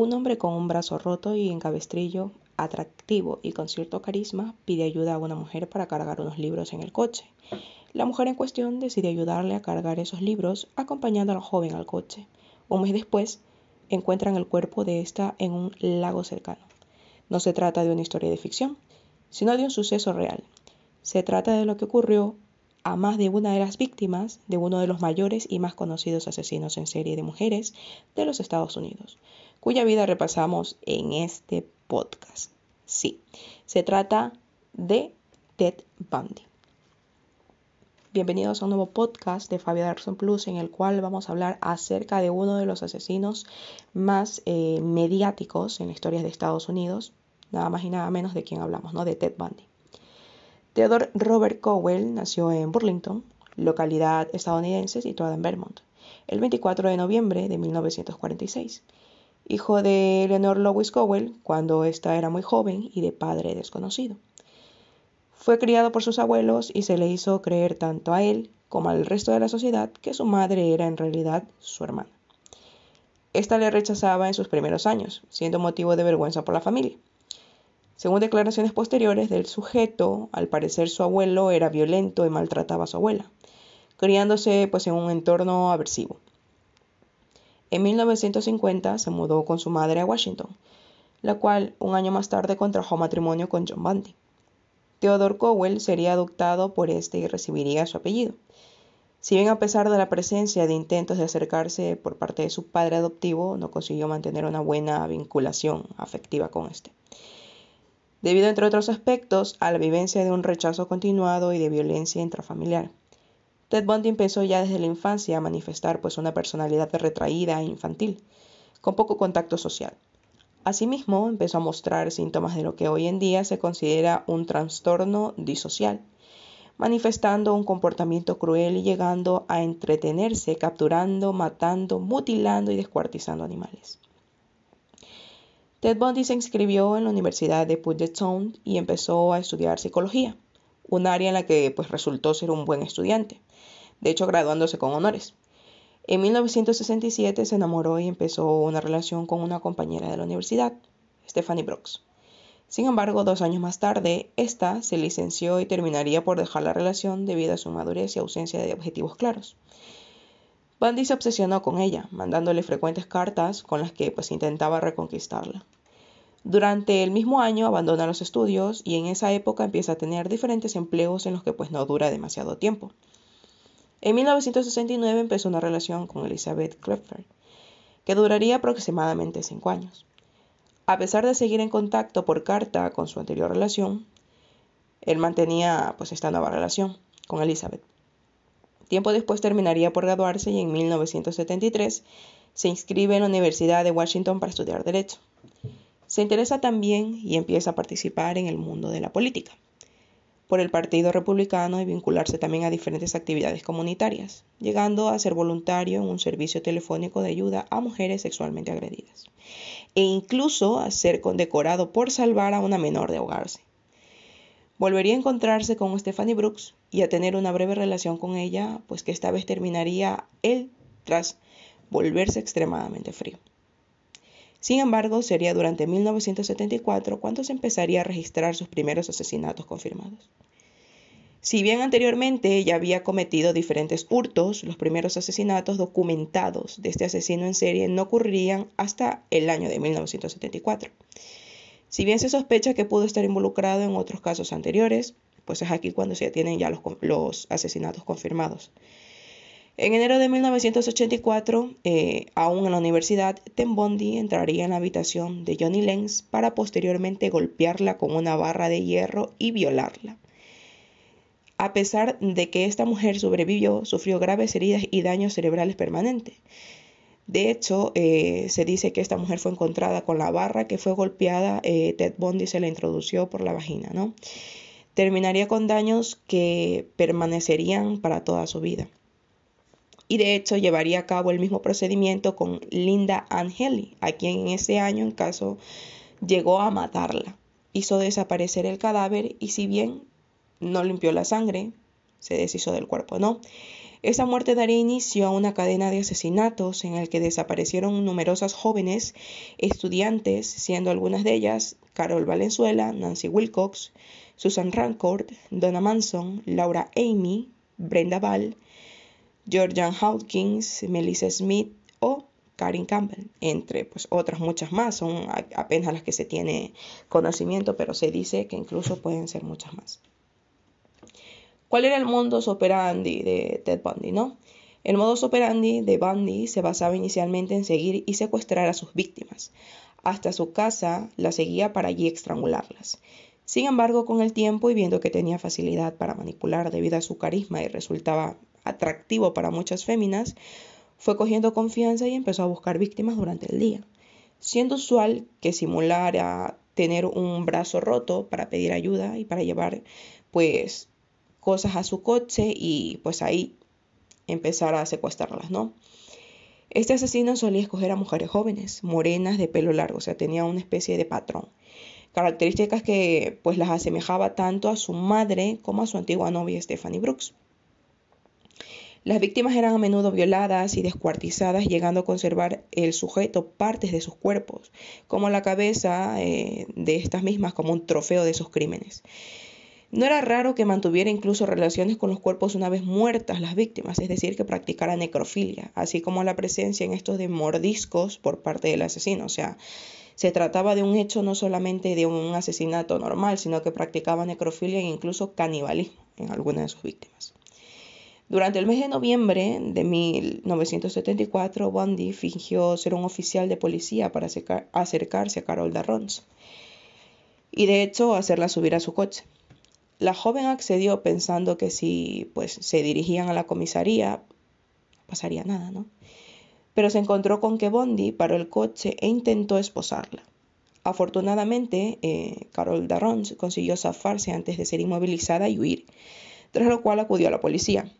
Un hombre con un brazo roto y en cabestrillo atractivo y con cierto carisma pide ayuda a una mujer para cargar unos libros en el coche. La mujer en cuestión decide ayudarle a cargar esos libros acompañando al joven al coche. Un mes después, encuentran el cuerpo de esta en un lago cercano. No se trata de una historia de ficción, sino de un suceso real. Se trata de lo que ocurrió a más de una de las víctimas de uno de los mayores y más conocidos asesinos en serie de mujeres de los Estados Unidos, cuya vida repasamos en este podcast. Sí, se trata de Ted Bundy. Bienvenidos a un nuevo podcast de Fabio Darson Plus en el cual vamos a hablar acerca de uno de los asesinos más eh, mediáticos en la historia de Estados Unidos, nada más y nada menos de quien hablamos, ¿no? De Ted Bundy. Theodore Robert Cowell nació en Burlington, localidad estadounidense situada en Vermont, el 24 de noviembre de 1946. Hijo de Eleanor Lois Cowell cuando ésta era muy joven y de padre desconocido. Fue criado por sus abuelos y se le hizo creer tanto a él como al resto de la sociedad que su madre era en realidad su hermana. Esta le rechazaba en sus primeros años, siendo motivo de vergüenza por la familia. Según declaraciones posteriores del sujeto, al parecer su abuelo era violento y maltrataba a su abuela, criándose pues en un entorno aversivo. En 1950 se mudó con su madre a Washington, la cual un año más tarde contrajo matrimonio con John Bundy. Theodore Cowell sería adoptado por este y recibiría su apellido. Si bien a pesar de la presencia de intentos de acercarse por parte de su padre adoptivo, no consiguió mantener una buena vinculación afectiva con este debido, entre otros aspectos, a la vivencia de un rechazo continuado y de violencia intrafamiliar. Ted Bundy empezó ya desde la infancia a manifestar pues una personalidad retraída e infantil, con poco contacto social. Asimismo, empezó a mostrar síntomas de lo que hoy en día se considera un trastorno disocial, manifestando un comportamiento cruel y llegando a entretenerse capturando, matando, mutilando y descuartizando animales. Ted Bundy se inscribió en la Universidad de Puget Sound y empezó a estudiar psicología, un área en la que pues, resultó ser un buen estudiante, de hecho graduándose con honores. En 1967 se enamoró y empezó una relación con una compañera de la universidad, Stephanie Brooks. Sin embargo, dos años más tarde, esta se licenció y terminaría por dejar la relación debido a su madurez y ausencia de objetivos claros. Bundy se obsesionó con ella, mandándole frecuentes cartas con las que pues intentaba reconquistarla. Durante el mismo año abandona los estudios y en esa época empieza a tener diferentes empleos en los que pues no dura demasiado tiempo. En 1969 empezó una relación con Elizabeth Kleffer, que duraría aproximadamente cinco años. A pesar de seguir en contacto por carta con su anterior relación, él mantenía pues esta nueva relación con Elizabeth. Tiempo después terminaría por graduarse y en 1973 se inscribe en la Universidad de Washington para estudiar Derecho. Se interesa también y empieza a participar en el mundo de la política por el Partido Republicano y vincularse también a diferentes actividades comunitarias, llegando a ser voluntario en un servicio telefónico de ayuda a mujeres sexualmente agredidas, e incluso a ser condecorado por salvar a una menor de ahogarse. Volvería a encontrarse con Stephanie Brooks y a tener una breve relación con ella, pues que esta vez terminaría él tras volverse extremadamente frío. Sin embargo, sería durante 1974 cuando se empezaría a registrar sus primeros asesinatos confirmados. Si bien anteriormente ya había cometido diferentes hurtos, los primeros asesinatos documentados de este asesino en serie no ocurrirían hasta el año de 1974. Si bien se sospecha que pudo estar involucrado en otros casos anteriores, pues es aquí cuando se tienen ya los, asesinatos confirmados. En enero de 1984, eh, aún en la universidad, Ten Bondi entraría en la habitación de Johnny Lenz para posteriormente golpearla con una barra de hierro y violarla. A pesar de que esta mujer sobrevivió, sufrió graves heridas y daños cerebrales permanentes. De hecho, eh, se dice que esta mujer fue encontrada con la barra que fue golpeada, eh, Ted Bundy se la introdució por la vagina, ¿no? Terminaría con daños que permanecerían para toda su vida. Y de hecho llevaría a cabo el mismo procedimiento con Linda Angeli, a quien en ese año en caso llegó a matarla. Hizo desaparecer el cadáver y si bien no limpió la sangre, se deshizo del cuerpo, ¿no? Esa muerte daría inicio a una cadena de asesinatos en el que desaparecieron numerosas jóvenes estudiantes, siendo algunas de ellas Carol Valenzuela, Nancy Wilcox, Susan Rancourt, Donna Manson, Laura Amy, Brenda Ball, Georgian Hawkins, Melissa Smith o Karen Campbell, entre pues, otras muchas más. Son apenas las que se tiene conocimiento, pero se dice que incluso pueden ser muchas más. ¿Cuál era el modus operandi de Ted Bundy, no? El modus operandi de Bundy se basaba inicialmente en seguir y secuestrar a sus víctimas. Hasta su casa la seguía para allí estrangularlas. Sin embargo, con el tiempo y viendo que tenía facilidad para manipular debido a su carisma y resultaba atractivo para muchas féminas, fue cogiendo confianza y empezó a buscar víctimas durante el día, siendo usual que simulara tener un brazo roto para pedir ayuda y para llevar pues cosas a su coche y pues ahí empezar a secuestrarlas, ¿no? Este asesino solía escoger a mujeres jóvenes, morenas, de pelo largo, o sea, tenía una especie de patrón. Características que pues las asemejaba tanto a su madre como a su antigua novia Stephanie Brooks. Las víctimas eran a menudo violadas y descuartizadas, llegando a conservar el sujeto partes de sus cuerpos, como la cabeza eh, de estas mismas, como un trofeo de sus crímenes. No era raro que mantuviera incluso relaciones con los cuerpos una vez muertas las víctimas, es decir, que practicara necrofilia, así como la presencia en estos de mordiscos por parte del asesino. O sea, se trataba de un hecho no solamente de un asesinato normal, sino que practicaba necrofilia e incluso canibalismo en algunas de sus víctimas. Durante el mes de noviembre de 1974, Bundy fingió ser un oficial de policía para acercarse a Carol Darrons y de hecho hacerla subir a su coche. La joven accedió pensando que si pues se dirigían a la comisaría no pasaría nada, ¿no? Pero se encontró con que Bondi paró el coche e intentó esposarla. Afortunadamente, eh, Carol Darrons consiguió zafarse antes de ser inmovilizada y huir, tras lo cual acudió a la policía.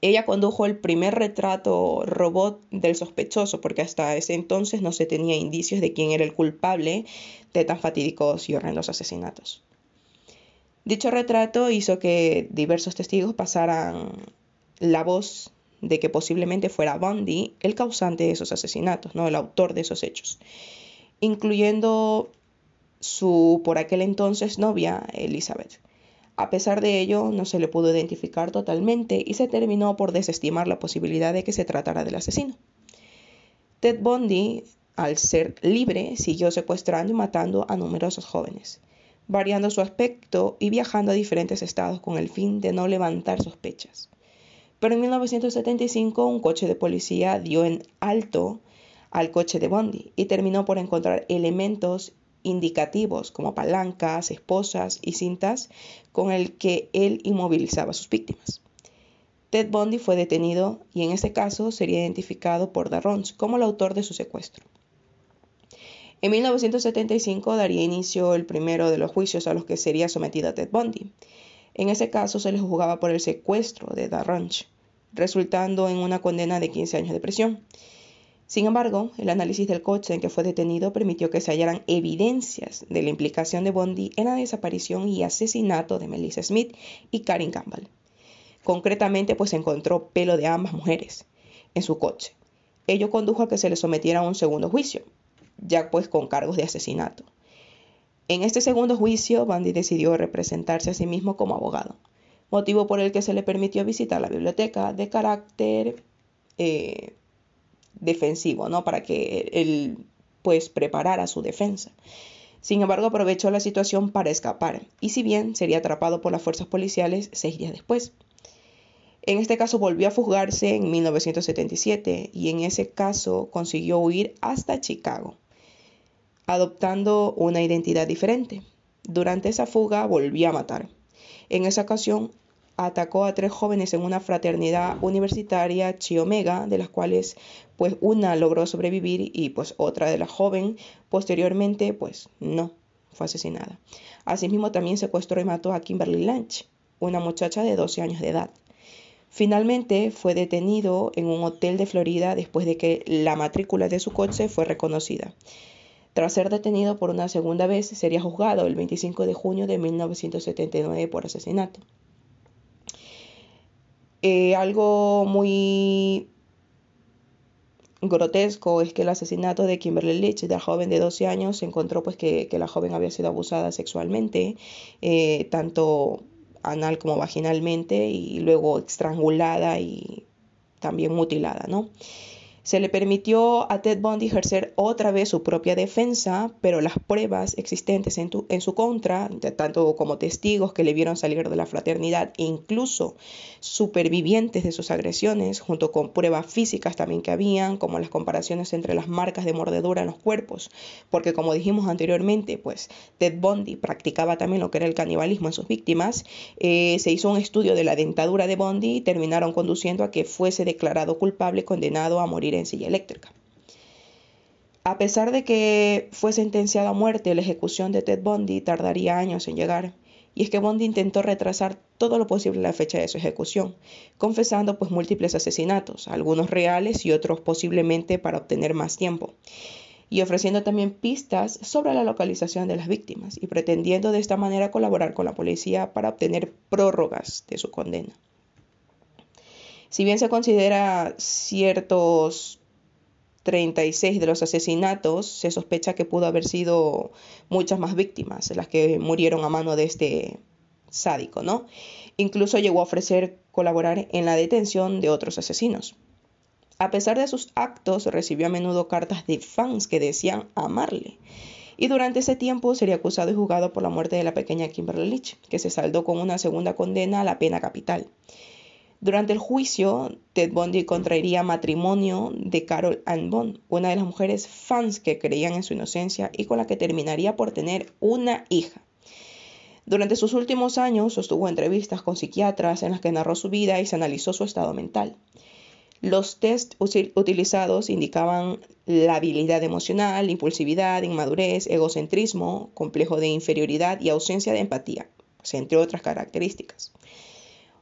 Ella condujo el primer retrato robot del sospechoso, porque hasta ese entonces no se tenía indicios de quién era el culpable de tan fatídicos y horrendos asesinatos. Dicho retrato hizo que diversos testigos pasaran la voz de que posiblemente fuera Bundy el causante de esos asesinatos, no el autor de esos hechos, incluyendo su por aquel entonces novia Elizabeth. A pesar de ello, no se le pudo identificar totalmente y se terminó por desestimar la posibilidad de que se tratara del asesino. Ted Bundy, al ser libre, siguió secuestrando y matando a numerosos jóvenes variando su aspecto y viajando a diferentes estados con el fin de no levantar sospechas. Pero en 1975 un coche de policía dio en alto al coche de Bondi y terminó por encontrar elementos indicativos como palancas, esposas y cintas con el que él inmovilizaba a sus víctimas. Ted Bundy fue detenido y en ese caso sería identificado por Darrons como el autor de su secuestro. En 1975 daría inicio el primero de los juicios a los que sería sometida Ted Bundy. En ese caso se le juzgaba por el secuestro de Darranch, resultando en una condena de 15 años de prisión. Sin embargo, el análisis del coche en que fue detenido permitió que se hallaran evidencias de la implicación de Bundy en la desaparición y asesinato de Melissa Smith y Karen Campbell. Concretamente, pues se encontró pelo de ambas mujeres en su coche. Ello condujo a que se le sometiera a un segundo juicio, ya pues con cargos de asesinato. En este segundo juicio, Bundy decidió representarse a sí mismo como abogado, motivo por el que se le permitió visitar la biblioteca de carácter eh, defensivo, ¿no? Para que él pues preparara su defensa. Sin embargo, aprovechó la situación para escapar, y si bien sería atrapado por las fuerzas policiales seis días después. En este caso volvió a fugarse en 1977 y en ese caso consiguió huir hasta Chicago adoptando una identidad diferente. Durante esa fuga volvió a matar. En esa ocasión atacó a tres jóvenes en una fraternidad universitaria Chi Omega, de las cuales pues una logró sobrevivir y pues otra de la joven posteriormente pues no, fue asesinada. Asimismo también secuestró y mató a Kimberly Lynch, una muchacha de 12 años de edad. Finalmente fue detenido en un hotel de Florida después de que la matrícula de su coche fue reconocida. Tras ser detenido por una segunda vez, sería juzgado el 25 de junio de 1979 por asesinato. Eh, algo muy grotesco es que el asesinato de Kimberly Leach, de la joven de 12 años, se encontró pues que, la joven había sido abusada sexualmente, eh, tanto anal como vaginalmente, y luego estrangulada y también mutilada, ¿no? Se le permitió a Ted Bundy ejercer otra vez su propia defensa, pero las pruebas existentes en, su contra, tanto como testigos que le vieron salir de la fraternidad, incluso supervivientes de sus agresiones, junto con pruebas físicas también que habían, como las comparaciones entre las marcas de mordedura en los cuerpos, porque como dijimos anteriormente, pues Ted Bundy practicaba también lo que era el canibalismo en sus víctimas, eh, se hizo un estudio de la dentadura de Bundy y terminaron conduciendo a que fuese declarado culpable, condenado a morir en silla eléctrica. A pesar de que fue sentenciado a muerte, la ejecución de Ted Bundy tardaría años en llegar. Y es que Bundy intentó retrasar todo lo posible la fecha de su ejecución, confesando pues múltiples asesinatos, algunos reales y otros posiblemente para obtener más tiempo, y ofreciendo también pistas sobre la localización de las víctimas y pretendiendo de esta manera colaborar con la policía para obtener prórrogas de su condena. Si bien se considera ciertos 36 de los asesinatos, se sospecha que pudo haber sido muchas más víctimas las que murieron a mano de este sádico, ¿no? Incluso llegó a ofrecer colaborar en la detención de otros asesinos. A pesar de sus actos, recibió a menudo cartas de fans que decían amarle. Y durante ese tiempo sería acusado y juzgado por la muerte de la pequeña Kimberly Leach, que se saldó con una segunda condena a la pena capital. Durante el juicio, Ted Bundy contraería matrimonio de Carol Ann Bond, una de las mujeres fans que creían en su inocencia y con la que terminaría por tener una hija. Durante sus últimos años sostuvo entrevistas con psiquiatras en las que narró su vida y se analizó su estado mental. Los test utilizados indicaban la habilidad emocional, impulsividad, inmadurez, egocentrismo, complejo de inferioridad y ausencia de empatía, entre otras características.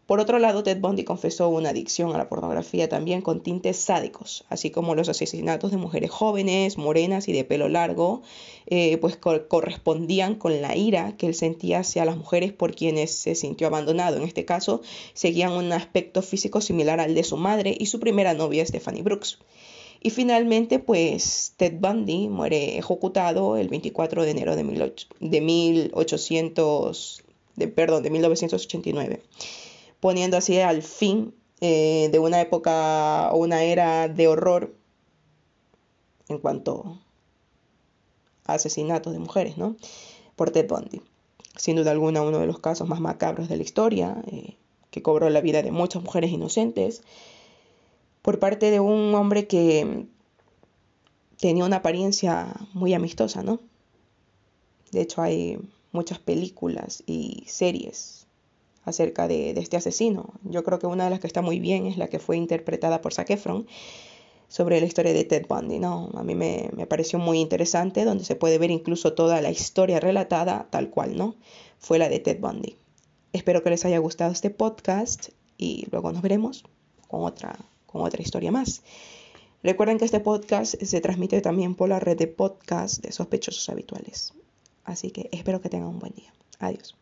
Por otro lado, Ted Bundy confesó una adicción a la pornografía también con tintes sádicos, así como los asesinatos de mujeres jóvenes, morenas y de pelo largo, eh, pues correspondían con la ira que él sentía hacia las mujeres por quienes se sintió abandonado. En este caso, seguían un aspecto físico similar al de su madre y su primera novia, Stephanie Brooks. Y finalmente, pues Ted Bundy muere ejecutado el 24 de enero de, 1800, de, perdón, de 1989 poniendo así al fin eh, de una época o una era de horror en cuanto a asesinatos de mujeres, ¿no? Por Ted Bundy. Sin duda alguna uno de los casos más macabros de la historia, eh, que cobró la vida de muchas mujeres inocentes, por parte de un hombre que tenía una apariencia muy amistosa, ¿no? De hecho hay muchas películas y series acerca de, este asesino. Yo creo que una de las que está muy bien es la que fue interpretada por Zac sobre la historia de Ted Bundy. ¿no? A mí me, me, pareció muy interesante, donde se puede ver incluso toda la historia relatada tal cual, ¿no? Fue la de Ted Bundy. Espero que les haya gustado este podcast y luego nos veremos con otra, con otra historia más. Recuerden que este podcast se transmite también por la red de podcast de sospechosos habituales. Así que espero que tengan un buen día. Adiós.